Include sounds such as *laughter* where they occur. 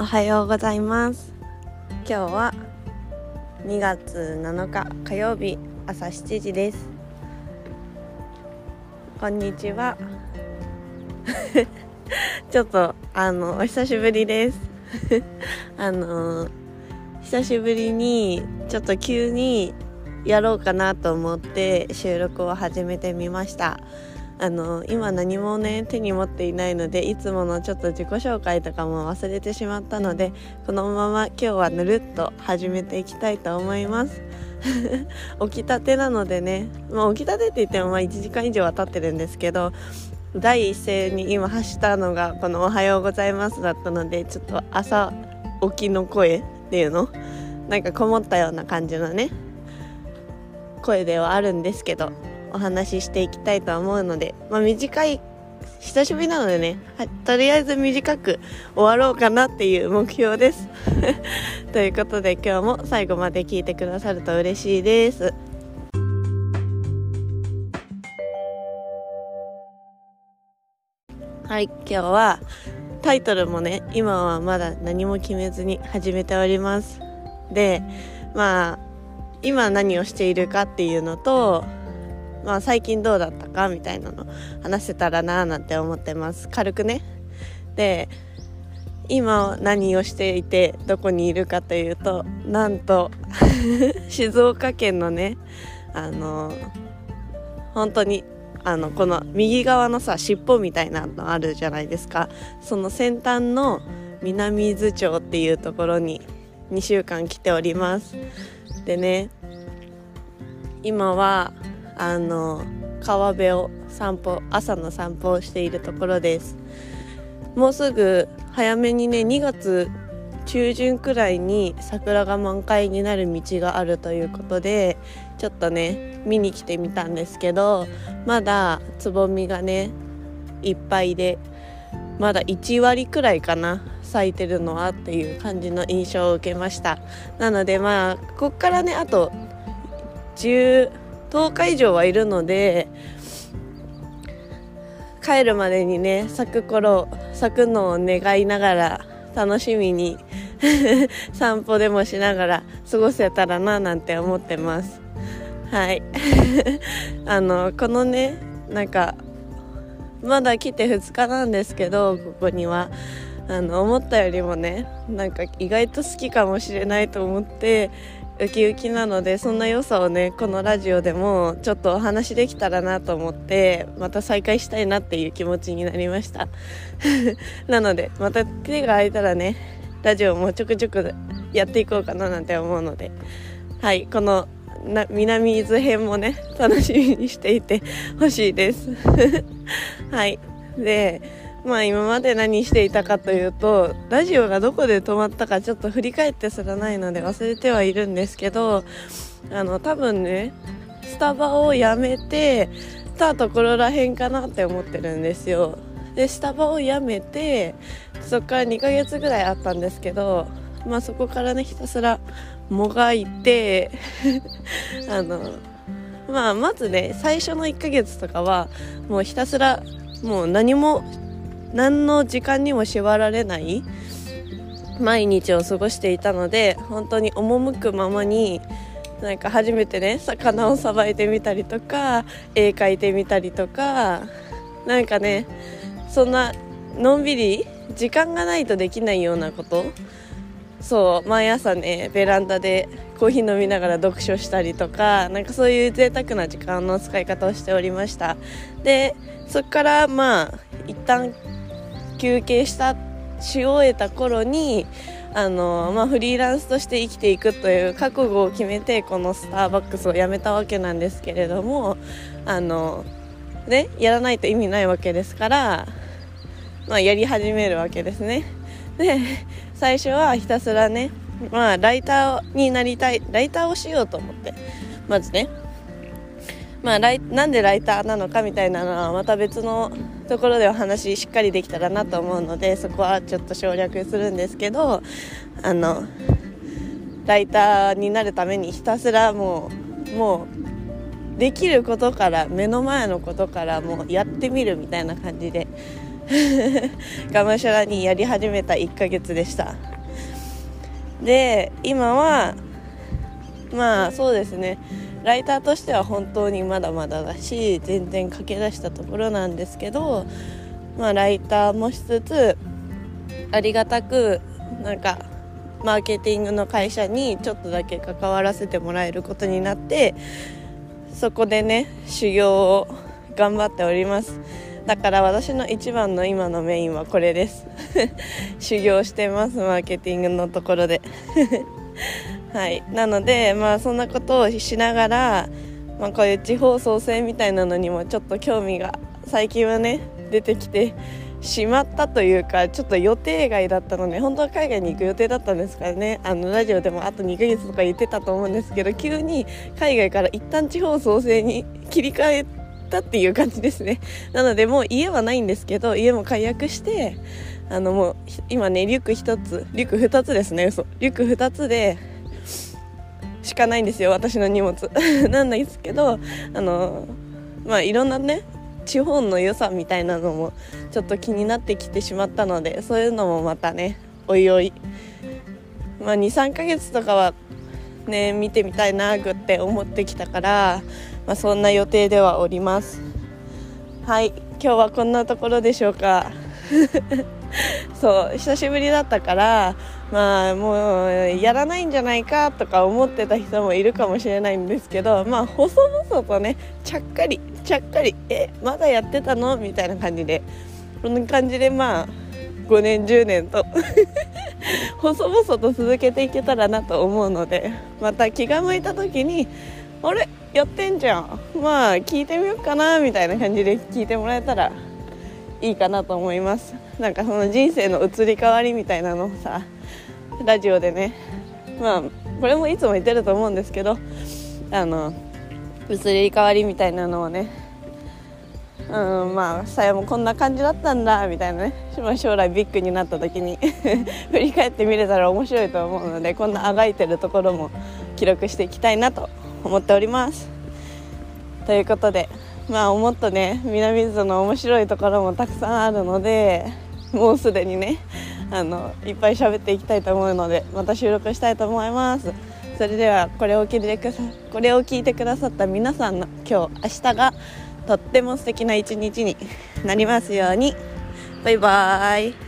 おはようございます。今日は2月7日火曜日朝7時です。こんにちは。*laughs* ちょっとあのお久しぶりです。*laughs* あの久しぶりにちょっと急にやろうかなと思って収録を始めてみました。あの今何もね手に持っていないのでいつものちょっと自己紹介とかも忘れてしまったのでこのまま今日はぬるっと始めていきたいと思います。*laughs* 起きたてなのでね、まあ、起きたてって言ってもまあ1時間以上は経ってるんですけど第一声に今発したのがこの「おはようございます」だったのでちょっと朝起きの声っていうの？なんかこもったような感じのね声ではあるんですけど。お話ししていきたいと思うので、まあ、短い久しぶりなのでね、はい、とりあえず短く終わろうかなっていう目標です。*laughs* ということで今日も最後まで聞いてくださると嬉しいです。はい今日はタイトルもね今はまだ何も決めずに始めております。でまあ今何をしているかっていうのとまあ、最近どうだったかみたいなの話せたらなーなんて思ってます。軽くね。で今何をしていてどこにいるかというとなんと *laughs* 静岡県のねあの本当にあのこの右側のさ尻尾みたいなのあるじゃないですか。その先端の南伊豆町っていうところに2週間来ております。でね今はあの川辺を散歩朝の散歩をしているところです。もうすぐ早めにね2月中旬くらいに桜が満開になる道があるということでちょっとね見に来てみたんですけどまだつぼみがねいっぱいでまだ1割くらいかな咲いてるのはっていう感じの印象を受けました。なのでまあこっからねあと10 10日以上はいるので帰るまでにね咲く頃咲くのを願いながら楽しみに *laughs* 散歩でもしながら過ごせたらななんて思ってます。はい。*laughs* あのこのねなんかまだ来て2日なんですけどここには。あの思ったよりもねなんか意外と好きかもしれないと思ってウキウキなのでそんな良さをねこのラジオでもちょっとお話できたらなと思ってまた再開したいなっていう気持ちになりました。*laughs* なのでまた手が空いたらねラジオもちょくちょくやっていこうかななんて思うので。はいこのな南伊豆編もね楽しみにしていてほしいです。*laughs* はい。でまあ今まで何していたかというとラジオがどこで止まったかちょっと振り返ってすらないので忘れてはいるんですけどあの多分ねスタバをやめてたところらへんかなって思ってるんですよ。でスタバをやめてそこから2ヶ月ぐらいあったんですけどまあそこからねひたすらもがいて *laughs* あのまあまずね最初の1ヶ月とかはもうひたすらもう何も何の時間にも縛られない毎日を過ごしていたので本当に赴くままになんか初めてね魚をさばいてみたりとか絵描いてみたりとかなんかねそんなのんびり時間がないとできないようなことそう毎朝ねベランダでコーヒー飲みながら読書したりとかなんかそういう贅沢な時間の使い方をしておりました。でそこからまあ一旦休憩したし終えた頃にあの、まあ、フリーランスとして生きていくという覚悟を決めてこのスターバックスを辞めたわけなんですけれどもあの、ね、やらないと意味ないわけですから、まあ、やり始めるわけですね。で最初はひたすらね、まあ、ライターになりたいライターをしようと思ってまずねまあ、ライなんでライターなのかみたいなのはまた別のところでお話しっかりできたらなと思うのでそこはちょっと省略するんですけどあのライターになるためにひたすらもうもうできることから目の前のことからもうやってみるみたいな感じで *laughs* がむしゃらにやり始めた1ヶ月でした。で今はまあそうですね。ライターとしては本当にまだまだだし全然駆け出したところなんですけどまあライターもしつつありがたくなんかマーケティングの会社にちょっとだけ関わらせてもらえることになってそこでね修行を頑張っております。だから私の一番の今のメインはこれです。*laughs* 修行してますマーケティングのところで。はい。なのでまあそんなことをしながら、まあ、こういう地方創生みたいなのにもちょっと興味が最近はね出てきてしまったというかちょっと予定外だったので本当は海外に行く予定だったんですからね。あのラジオでもあと2ヶ月とか言ってたと思うんですけど急に海外から一旦地方創生に切り替えたっていう感じですね。なのでもう家はないんですけど家も解約してあのもう今ねリュック1つリュック2つですね。嘘。リュック2つでしかないんですよ私の荷物。*laughs* なんですけどあのまあいろんなね地方の良さみたいなのもちょっと気になってきてしまったのでそういうのもまたねおいおい、まあ、23ヶ月とかはね見てみたいなぐって思ってきたから、まあ、そんな予定ではおります。はい今日はこんなところでしょうか。*laughs* そう久しぶりだったからまあもうやらないんじゃないかとか思ってた人もいるかもしれないんですけどまあ細々とねちゃっかりちゃっかりえまだやってたのみたいな感じでこんな感じでまあ5年10年と *laughs* 細々と続けていけたらなと思うのでまた気が向いた時にあれ？やってんじゃん。まあ聞いてみようかなみたいな感じで聞いてもらえたらいいかなと思います。なんかその人生の移り変わりみたいなのをさラジオでね。まあこれもいつも言ってると思うんですけどあの移り変わりみたいなのをね。うんまあさやもこんな感じだったんだみたいなね。将来ビッグになった時に *laughs* 振り返ってみれたら面白いと思うのでこんなあがいてるところも記録していきたいなと思っております。ということでまあもっとね南伊豆の面白いところもたくさんあるのでもうすでにねあのいっぱい喋っていきたいと思うのでまた収録したいと思います。それではこれを聞いてくださこれを聞いてくださった皆さんの今日明日がとっても素敵な一日になりますように。バイバーイ。